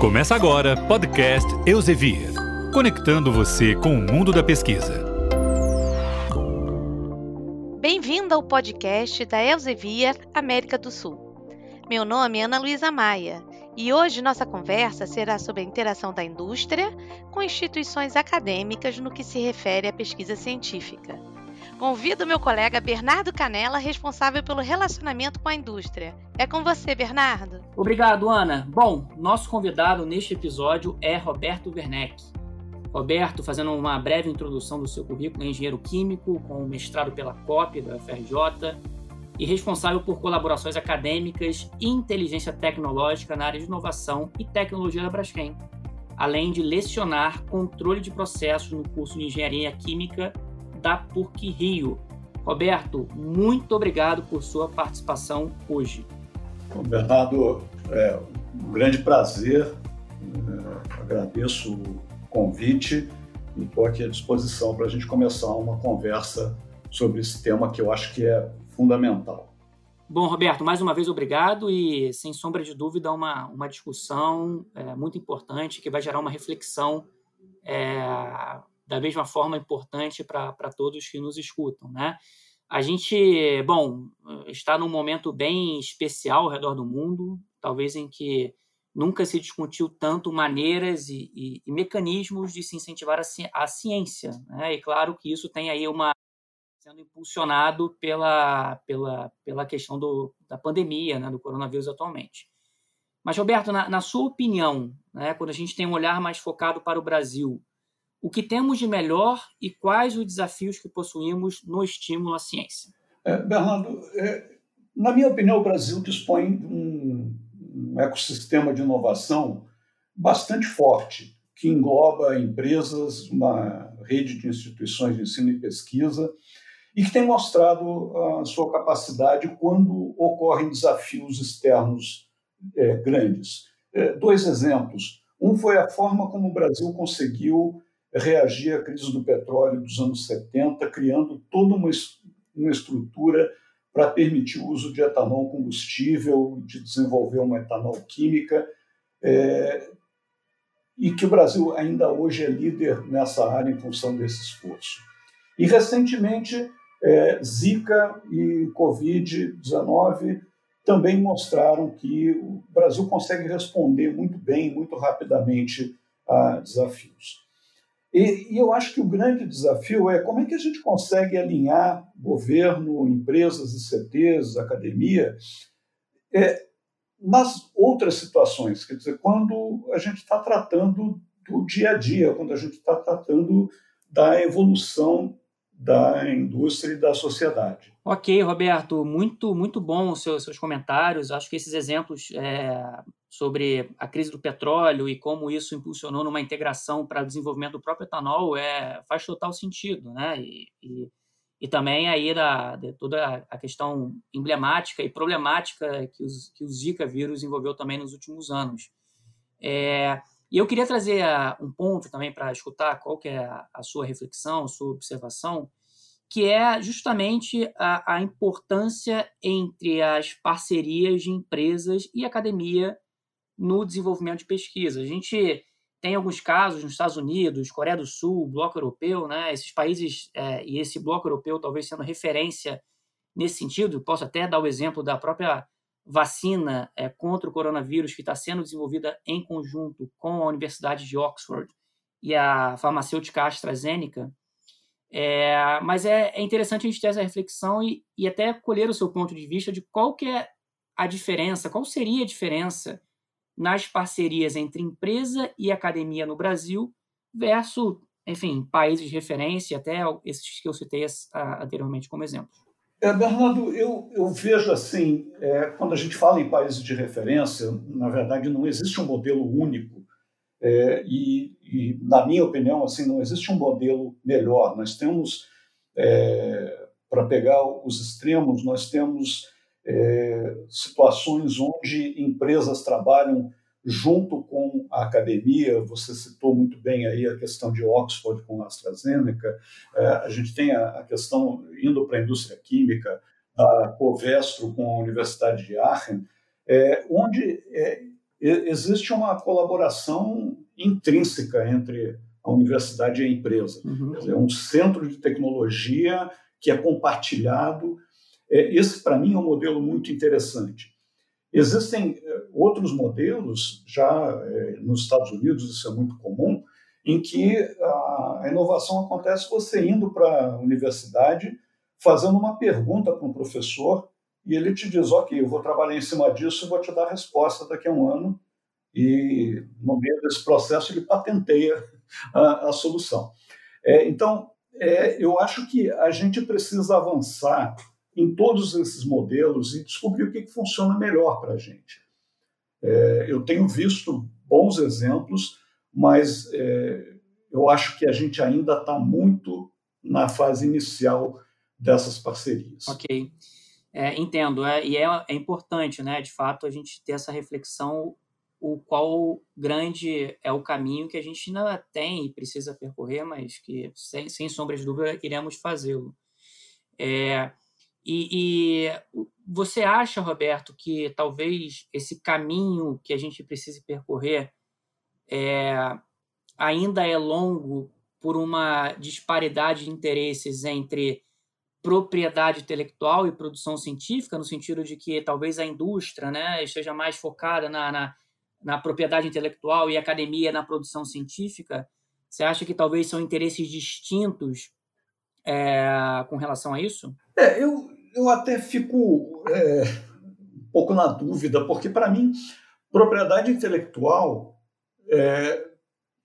Começa agora podcast Elsevier, conectando você com o mundo da pesquisa. Bem-vindo ao podcast da Elsevier América do Sul. Meu nome é Ana Luísa Maia e hoje nossa conversa será sobre a interação da indústria com instituições acadêmicas no que se refere à pesquisa científica. Convido meu colega Bernardo Canela, responsável pelo relacionamento com a indústria. É com você, Bernardo. Obrigado, Ana. Bom, nosso convidado neste episódio é Roberto Werneck. Roberto, fazendo uma breve introdução do seu currículo, é engenheiro químico, com mestrado pela COP da UFRJ e responsável por colaborações acadêmicas e inteligência tecnológica na área de inovação e tecnologia da Braskem, além de lecionar controle de processos no curso de engenharia química da PUC Rio. Roberto, muito obrigado por sua participação hoje. Bernardo, é um grande prazer, é, agradeço o convite e estou aqui à disposição para a gente começar uma conversa sobre esse tema que eu acho que é fundamental. Bom, Roberto, mais uma vez obrigado e, sem sombra de dúvida, uma, uma discussão é, muito importante que vai gerar uma reflexão é, da mesma forma importante para todos que nos escutam, né? A gente, bom, está num momento bem especial ao redor do mundo, talvez em que nunca se discutiu tanto maneiras e, e, e mecanismos de se incentivar a, ci a ciência, né? E claro que isso tem aí uma sendo impulsionado pela, pela, pela questão do, da pandemia, né, do coronavírus atualmente. Mas, Roberto, na, na sua opinião, né, quando a gente tem um olhar mais focado para o Brasil, o que temos de melhor e quais os desafios que possuímos no estímulo à ciência? É, Bernardo, é, na minha opinião, o Brasil dispõe de um, um ecossistema de inovação bastante forte, que engloba empresas, uma rede de instituições de ensino e pesquisa, e que tem mostrado a sua capacidade quando ocorrem desafios externos é, grandes. É, dois exemplos. Um foi a forma como o Brasil conseguiu reagir à crise do petróleo dos anos 70, criando toda uma, uma estrutura para permitir o uso de etanol combustível, de desenvolver uma etanol química, é, e que o Brasil ainda hoje é líder nessa área em função desse esforço. E recentemente, é, Zika e Covid-19 também mostraram que o Brasil consegue responder muito bem, muito rapidamente a desafios. E, e, eu acho que o grande desafio é como é que a gente consegue alinhar governo, empresas, ICTs, academia, é, nas outras situações. Quer dizer, quando a gente está tratando do dia a dia, quando a gente está tratando da evolução da indústria e da sociedade. Ok, Roberto, muito muito bom os seus, seus comentários. Acho que esses exemplos é, sobre a crise do petróleo e como isso impulsionou numa integração para o desenvolvimento do próprio etanol é, faz total sentido, né? E, e, e também aí da, toda a questão emblemática e problemática que, os, que o Zika vírus envolveu também nos últimos anos. É, e eu queria trazer um ponto também para escutar qual que é a, sua reflexão, sua observação, que é justamente a, a importância entre as parcerias de empresas e academia no desenvolvimento de pesquisa. A gente tem alguns casos nos Estados Unidos, Coreia do Sul, Bloco Europeu, né? Esses países é, e esse Bloco Europeu talvez sendo referência nesse sentido. Posso até dar o exemplo da própria vacina é, contra o coronavírus que está sendo desenvolvida em conjunto com a Universidade de Oxford e a farmacêutica AstraZeneca. É, mas é, é, interessante a gente ter essa reflexão e, e até colher o seu ponto de vista de qual que é a diferença, qual seria a diferença nas parcerias entre empresa e academia no Brasil versus, enfim, países de referência, até esses que eu citei anteriormente como exemplo. É, Bernardo, eu, eu vejo assim, é, quando a gente fala em países de referência, na verdade não existe um modelo único é, e, e, na minha opinião, assim, não existe um modelo melhor. Nós temos, é, para pegar os extremos, nós temos é, situações onde empresas trabalham junto com a academia, você citou muito bem aí a questão de Oxford com a AstraZeneca, é, a gente tem a, questão indo para a indústria química, a Covestro com a Universidade de Aachen, é, onde é, existe uma colaboração intrínseca entre a universidade e a empresa. Uhum. É um centro de tecnologia que é compartilhado. É, esse, para mim, é um modelo muito interessante. Existem é, outros modelos, já é, nos Estados Unidos isso é muito comum, em que a, a inovação acontece você indo para a universidade, fazendo uma pergunta para um professor, e ele te diz: Ok, eu vou trabalhar em cima disso e vou te dar a resposta daqui a um ano. E no meio desse processo ele patenteia a, a solução. É, então, é, eu acho que a gente precisa avançar em todos esses modelos e descobrir o que, funciona melhor para a gente. É, eu tenho visto bons exemplos, mas é, eu acho que a gente ainda está muito na fase inicial dessas parcerias. Ok, é, entendo, é, e é, é importante, né, de fato, a gente ter essa reflexão o qual grande é o caminho que a gente ainda tem e precisa percorrer, mas que, sem, sem sombra de dúvida, iremos fazê-lo. É, e, e, você acha, Roberto, que talvez esse caminho que a gente precise percorrer é, ainda é longo por uma disparidade de interesses entre propriedade intelectual e produção científica, no sentido de que talvez a indústria né, esteja mais focada na, na na propriedade intelectual e academia na produção científica, você acha que talvez são interesses distintos é, com relação a isso? É, eu, eu até fico é, um pouco na dúvida, porque para mim, propriedade intelectual é,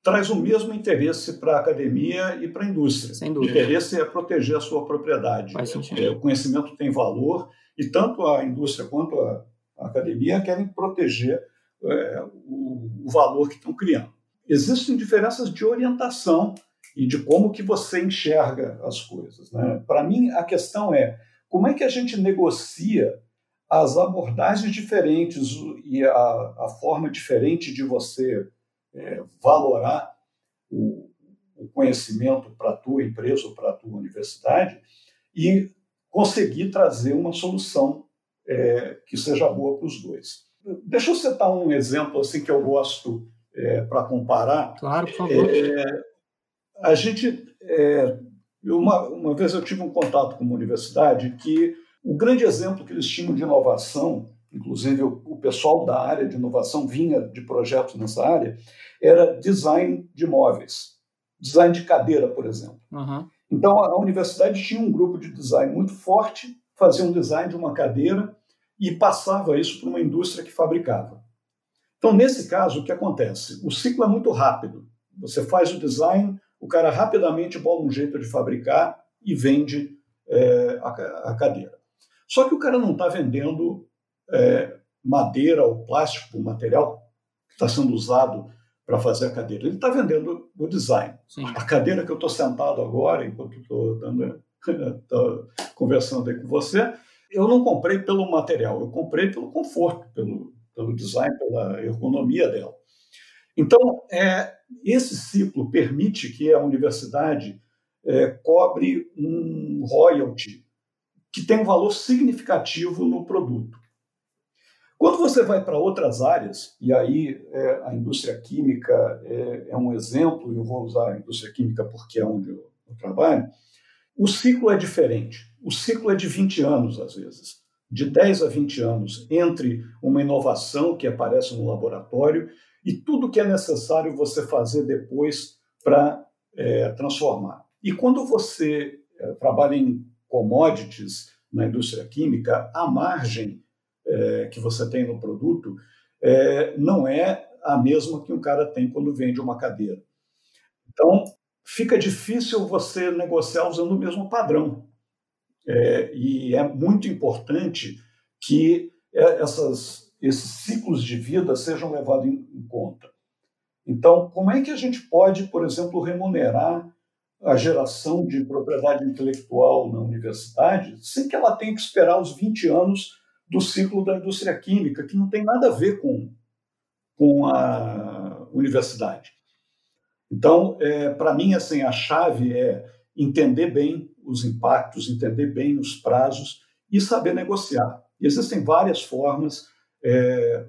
traz o mesmo interesse para a academia e para a indústria. Sem dúvida. O interesse é proteger a sua propriedade. É, o conhecimento tem valor e tanto a indústria quanto a, a academia querem proteger é, o, o valor que estão criando. Existem diferenças de orientação e de como que você enxerga as coisas. Né? Para mim, a questão é como é que a gente negocia as abordagens diferentes e a, a forma diferente de você é, valorar o, o conhecimento para a tua empresa ou para a tua universidade e conseguir trazer uma solução é, que seja boa para os dois. Deixa eu citar um exemplo assim que eu gosto é, para comparar. Claro, por favor. É, a gente, é, uma, uma vez eu tive um contato com uma universidade que o grande exemplo que eles tinham de inovação, inclusive o, o pessoal da área de inovação vinha de projetos nessa área, era design de móveis, design de cadeira, por exemplo. Uhum. Então a, a universidade tinha um grupo de design muito forte, fazia um design de uma cadeira e passava isso para uma indústria que fabricava. Então, nesse caso, o que acontece? O ciclo é muito rápido. Você faz o design, o cara rapidamente bola um jeito de fabricar e vende é, a, a, cadeira. Só que o cara não está vendendo é, madeira ou plástico, o material que está sendo usado para fazer a cadeira. Ele está vendendo o design. Sim. A cadeira que eu estou sentado agora, enquanto estou conversando aí com você, eu não comprei pelo material, eu comprei pelo conforto, pelo, pelo design, pela ergonomia dela. Então, é, esse ciclo permite que a universidade é, cobre um royalty que tem um valor significativo no produto. Quando você vai para outras áreas, e aí é, a indústria química é, é, um exemplo, eu vou usar a indústria química porque é onde eu, eu trabalho, o ciclo é diferente. O ciclo é de 20 anos, às vezes, de 10 a 20 anos, entre uma inovação que aparece no laboratório e tudo que é necessário você fazer depois para é, transformar. E quando você é, trabalha em commodities na indústria química, a margem é, que você tem no produto é, não é a mesma que um cara tem quando vende uma cadeira. Então, fica difícil você negociar usando o mesmo padrão. É, e é muito importante que é, essas, esses ciclos de vida sejam levados em, em conta. Então, como é que a gente pode, por exemplo, remunerar a geração de propriedade intelectual na universidade sem que ela tenha que esperar os 20 anos do ciclo da indústria química, que não tem nada a ver com, com a universidade. Então, é, para mim, assim, a chave é entender bem os impactos, entender bem os prazos e saber negociar. E existem várias formas, é,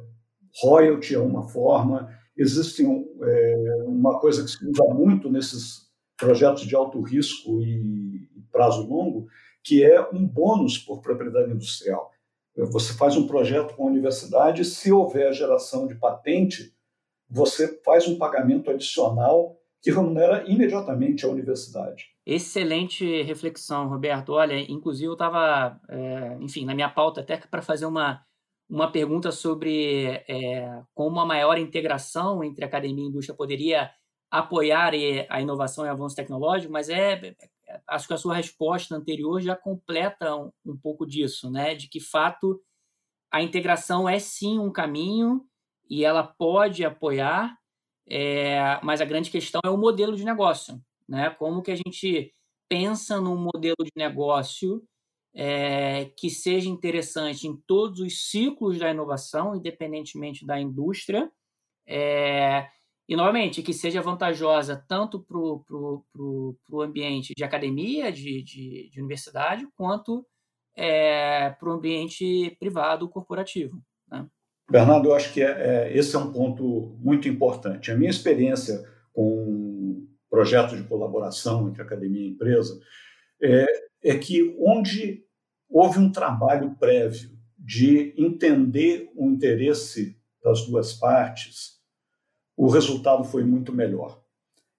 royalty é uma forma, existe é, uma coisa que se usa muito nesses projetos de alto risco e prazo longo, que é um bônus por propriedade industrial. Você faz um projeto com a universidade, se houver geração de patente, você faz um pagamento adicional que remunera imediatamente a universidade. Excelente reflexão, Roberto. Olha, inclusive eu estava, é, enfim, na minha pauta até para fazer uma, uma pergunta sobre é, como a maior integração entre academia e indústria poderia apoiar a inovação e avanço tecnológico, mas é, acho que a sua resposta anterior já completa um, um pouco disso, né? De que fato a integração é sim um caminho e ela pode apoiar, é, mas a grande questão é o modelo de negócio, né? Como que a gente pensa num modelo de negócio é, que seja interessante em todos os ciclos da inovação, independentemente da indústria, é, e, novamente, que seja vantajosa tanto para o ambiente de academia, de, de, de universidade, quanto é, para o ambiente privado corporativo. Né? Bernardo, eu acho que é, é, esse é um ponto muito importante. A minha experiência com projetos de colaboração entre academia e empresa é que onde houve um trabalho prévio de entender o interesse das duas partes, o resultado foi muito melhor.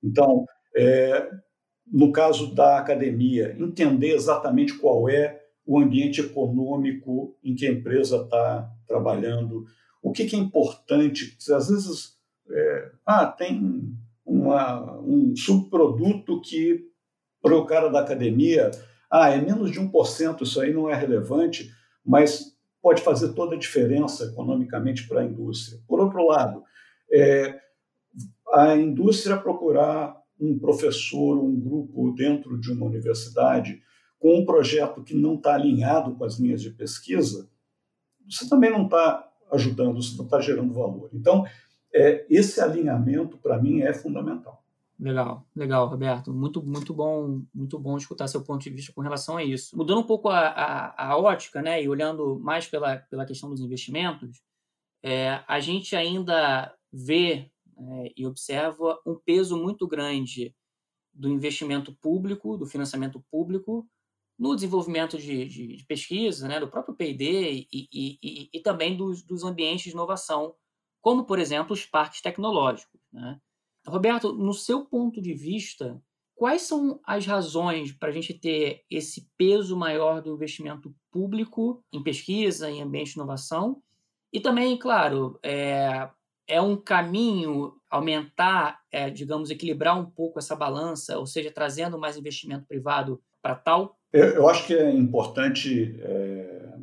Então, é, no caso da academia, entender exatamente qual é o ambiente econômico em que a empresa está trabalhando, o que, que, é importante. Às vezes, é, ah, tem uma, um subproduto que, para o cara da academia, ah, é menos de 1%, isso aí não é relevante, mas pode fazer toda a diferença economicamente para a indústria. Por outro lado, é, a indústria procurar um professor, um grupo dentro de uma universidade com um projeto que não está alinhado com as linhas de pesquisa, você também não está ajudando, você não está gerando valor. Então, é, esse alinhamento, para mim, é fundamental. Legal, legal, Roberto. Muito, muito bom, muito bom escutar seu ponto de vista com relação a isso. Mudando um pouco a, a, a ótica, né, e olhando mais pela, pela questão dos investimentos, é, a gente ainda vê é, e observa um peso muito grande do investimento público, do financiamento público, no desenvolvimento de, de, de pesquisa, né, do próprio P&D e, e, e, e, também dos, dos, ambientes de inovação, como, por exemplo, os parques tecnológicos. Né? Roberto, no seu ponto de vista, quais são as razões para a gente ter esse peso maior do investimento público em pesquisa, em ambiente de inovação? E também, claro, é, é um caminho aumentar, é, digamos, equilibrar um pouco essa balança, ou seja, trazendo mais investimento privado para tal? Eu, eu, acho que é importante é,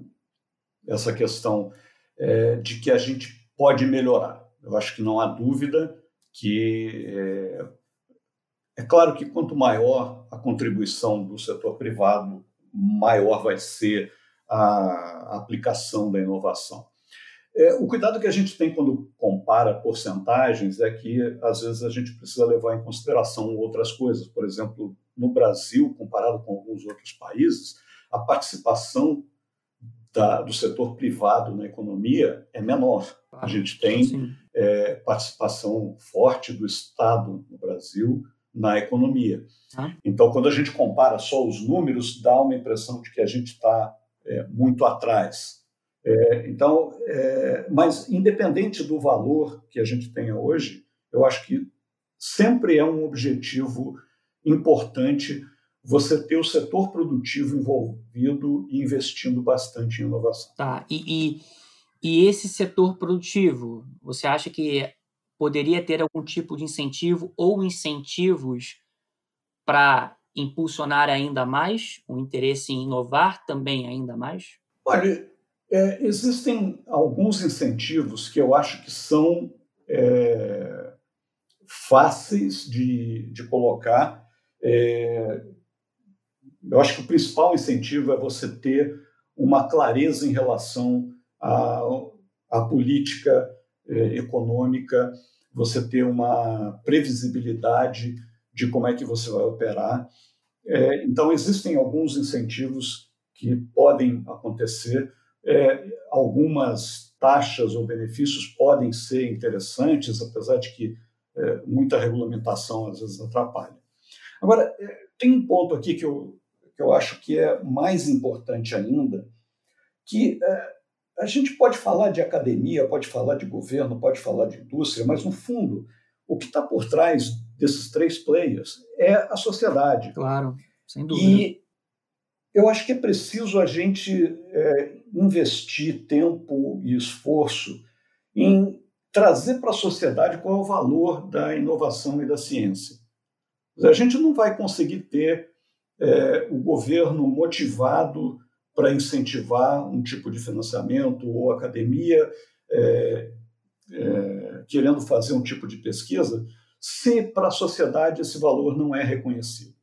essa questão é, de que a gente pode melhorar. Eu acho que não há dúvida que é, é claro que quanto maior a contribuição do setor privado, maior vai ser a aplicação da inovação. É, o cuidado que a gente tem quando compara porcentagens é que, às vezes, a gente precisa levar em consideração outras coisas. Por exemplo, no Brasil, comparado com alguns outros países, a participação da, do setor privado na economia é menor. A gente tem é, participação forte do Estado no Brasil na economia. Ah. Então, quando a gente compara só os números, dá uma impressão de que a gente está é, muito atrás. É, então, é, mas independente do valor que a gente tenha hoje, eu acho que sempre é um objetivo importante você ter o setor produtivo envolvido e investindo bastante em inovação. Tá, e, e, e esse setor produtivo, você acha que poderia ter algum tipo de incentivo ou incentivos para impulsionar ainda mais o interesse em inovar também ainda mais? Olha, é, existem alguns incentivos que eu acho que são é, fáceis de, de colocar. É, eu acho que o principal incentivo é você ter uma clareza em relação à, à política é, econômica, você ter uma previsibilidade de como é que você vai operar. É, então, existem alguns incentivos que podem acontecer é, algumas taxas ou benefícios podem ser interessantes, apesar de que é, muita regulamentação às vezes atrapalha. Agora, é, tem um ponto aqui que eu, que eu acho que é mais importante ainda, que é, a gente pode falar de academia, pode falar de governo, pode falar de indústria, mas no fundo, o que está por trás desses três players é a sociedade. Claro, sem dúvida. E eu acho que é preciso a gente é, investir tempo e esforço em trazer para a sociedade qual é o valor da inovação e da ciência. A gente não vai conseguir ter é, o governo motivado para incentivar um tipo de financiamento ou academia é, é, querendo fazer um tipo de pesquisa se para a sociedade esse valor não é reconhecido.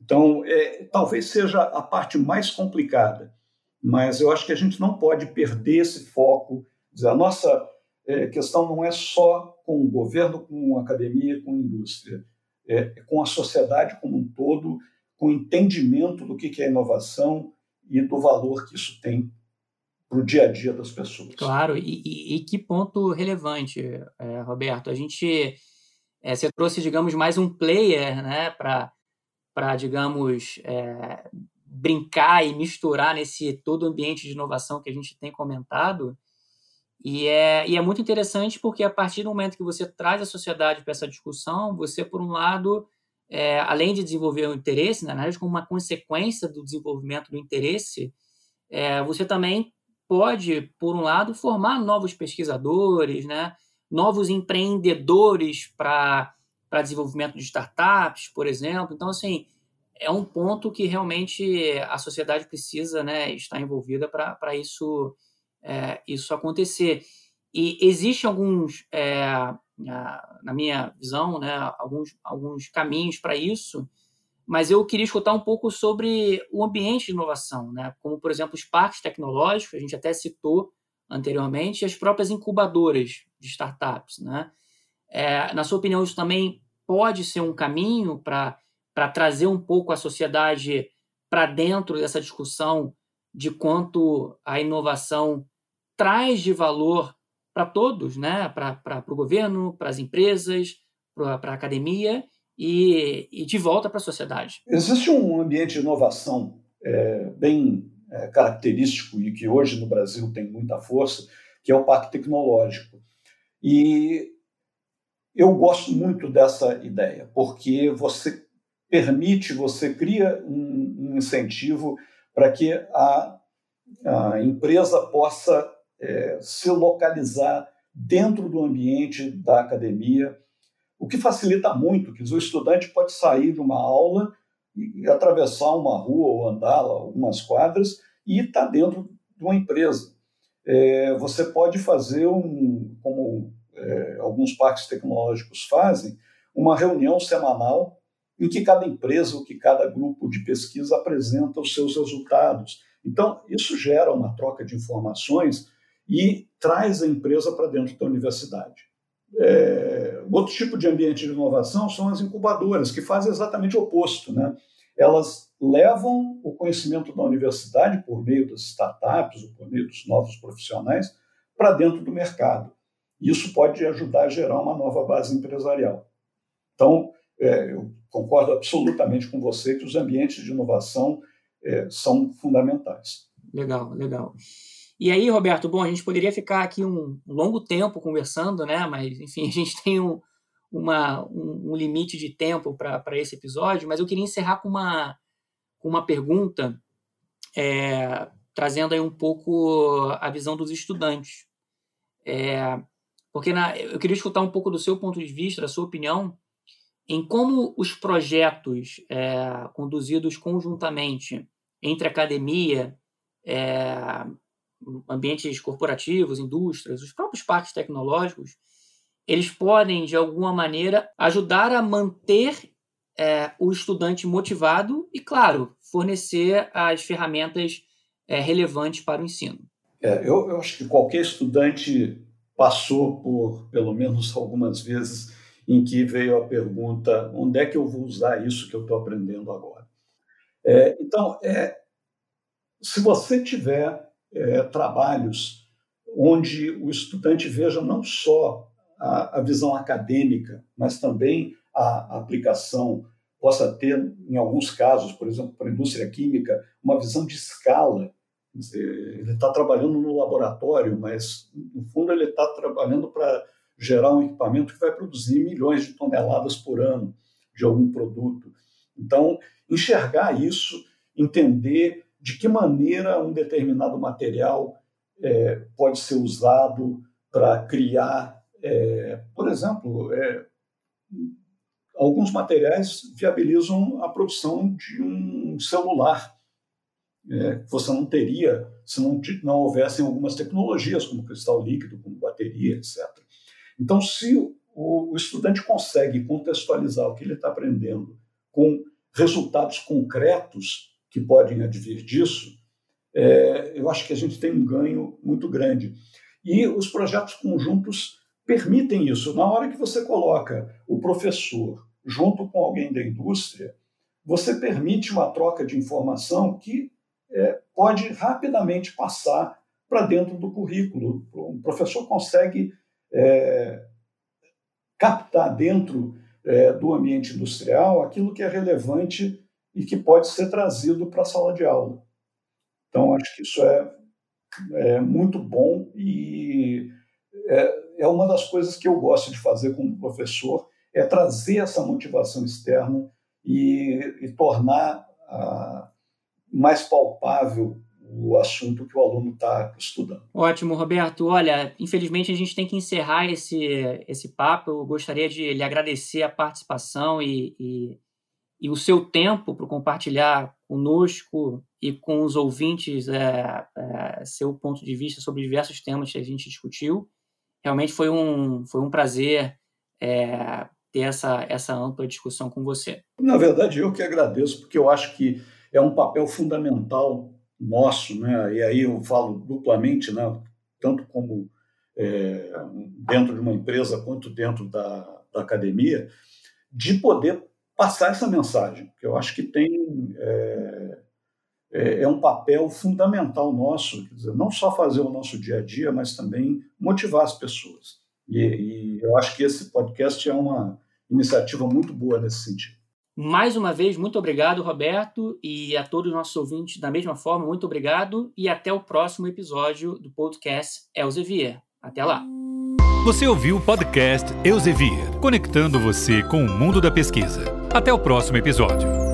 Então, é, talvez seja a parte mais complicada, mas eu acho que a gente não pode perder esse foco. Dizer, a nossa é, questão não é só com o governo, com a academia, com a indústria, é, é com a sociedade como um todo, com o entendimento do que é inovação e do valor que isso tem para o dia a dia das pessoas. Claro, e, e, e que ponto relevante, é, Roberto. A gente é, você trouxe, digamos, mais um player né, para, digamos, é, brincar e misturar nesse todo ambiente de inovação que a gente tem comentado. E é, e é muito interessante porque a partir do momento que você traz a sociedade para essa discussão, você, por um lado, é, além de desenvolver o interesse, né, na verdade, como uma consequência do desenvolvimento do interesse, é, você também pode, por um lado, formar novos pesquisadores, né, novos empreendedores para desenvolvimento de startups, por exemplo. Então, assim, é um ponto que realmente a sociedade precisa né, estar envolvida para isso, é, isso acontecer. E existem alguns, é, na minha visão, né, alguns, alguns caminhos para isso, mas eu queria escutar um pouco sobre o ambiente de inovação, né, como, por exemplo, os parques tecnológicos, a gente até citou anteriormente, e as próprias incubadoras de startups. Né? É, na sua opinião, isso também pode ser um caminho para trazer um pouco a sociedade para dentro dessa discussão de quanto a inovação traz de valor para todos, né? para o governo, para as empresas, para a academia e, e, de volta para a sociedade. Existe um ambiente de inovação é, bem é, característico e que hoje no Brasil tem muita força, que é o Parque Tecnológico. E eu gosto muito dessa ideia, porque você permite, você cria um, um incentivo para que a, a, empresa possa é, se localizar dentro do ambiente da academia, o que facilita muito, que o estudante pode sair de uma aula e atravessar uma rua ou andar algumas quadras e estar tá dentro de uma empresa. É, você pode fazer um, como é, alguns parques tecnológicos fazem, uma reunião semanal em que cada empresa ou que cada grupo de pesquisa apresenta os seus resultados. Então, isso gera uma troca de informações e traz a empresa para dentro da universidade. É, outro tipo de ambiente de inovação são as incubadoras, que fazem exatamente o oposto. Né? Elas levam o conhecimento da universidade, por meio das startups ou por meio dos novos profissionais, para dentro do mercado. Isso pode ajudar a gerar uma nova base empresarial. Então, é, eu concordo absolutamente com você que os ambientes de inovação é, são fundamentais. Legal, legal. E aí, Roberto, bom, a gente poderia ficar aqui um longo tempo conversando, né? Mas, enfim, a gente tem um, uma, um, um limite de tempo para esse episódio, mas eu queria encerrar com uma, com uma pergunta, é, trazendo aí um pouco a visão dos estudantes. É, porque na, eu queria escutar um pouco do seu ponto de vista, da sua opinião, em como os projetos é, conduzidos conjuntamente entre academia, é, ambientes corporativos, indústrias, os próprios parques tecnológicos, eles podem, de alguma maneira, ajudar a manter é, o estudante motivado e, claro, fornecer as ferramentas é, relevantes para o ensino. É, eu, eu acho que qualquer estudante passou por, pelo menos algumas vezes, em que veio a pergunta: onde é que eu vou usar isso que eu estou aprendendo agora? É, então, é, se você tiver é, trabalhos onde o estudante veja não só a, a visão acadêmica, mas também a, a aplicação possa ter, em alguns casos, por exemplo, para a indústria química, uma visão de escala. Ele está trabalhando no laboratório, mas, no fundo, ele está trabalhando para gerar um equipamento que vai produzir milhões de toneladas por ano de algum produto. Então, enxergar isso, entender de que maneira um determinado material é, pode ser usado para criar, é, por exemplo, é, alguns materiais viabilizam a produção de um celular. É, que você não teria se não, não houvessem algumas tecnologias, como cristal líquido, como bateria, etc. Então, se o, o estudante consegue contextualizar o que ele está aprendendo com resultados concretos que podem advir disso, é, eu acho que a gente tem um ganho muito grande. E os projetos conjuntos permitem isso. Na hora que você coloca o professor junto com alguém da indústria, você permite uma troca de informação que é, pode rapidamente passar para dentro do currículo. O professor consegue é, captar dentro é, do ambiente industrial aquilo que é relevante e que pode ser trazido para a sala de aula. Então, acho que isso é, é muito bom e é, é, uma das coisas que eu gosto de fazer como professor, é trazer essa motivação externa e, e tornar ah, mais palpável o assunto que o aluno está estudando. Ótimo, Roberto. Olha, infelizmente a gente tem que encerrar esse, esse papo. Eu gostaria de lhe agradecer a participação e, e, e o seu tempo para compartilhar conosco e com os ouvintes é, é, seu ponto de vista sobre diversos temas que a gente discutiu. Realmente foi um, foi um prazer é, ter essa, essa ampla discussão com você. Na verdade, eu que agradeço, porque eu acho que é um papel fundamental nosso, né? e aí eu falo duplamente, né? tanto como é, dentro de uma empresa quanto dentro da, da, academia, de poder passar essa mensagem, que eu acho que tem é, é, é um papel fundamental nosso, dizer, não só fazer o nosso dia a dia, mas também motivar as pessoas. E, e eu acho que esse podcast é uma iniciativa muito boa nesse sentido. Mais uma vez, muito obrigado, Roberto, e a todos os nossos ouvintes da mesma forma, muito obrigado e até o próximo episódio do podcast Elsevier. Até lá. Você ouviu o podcast Elsevier, conectando você com o mundo da pesquisa. Até o próximo episódio.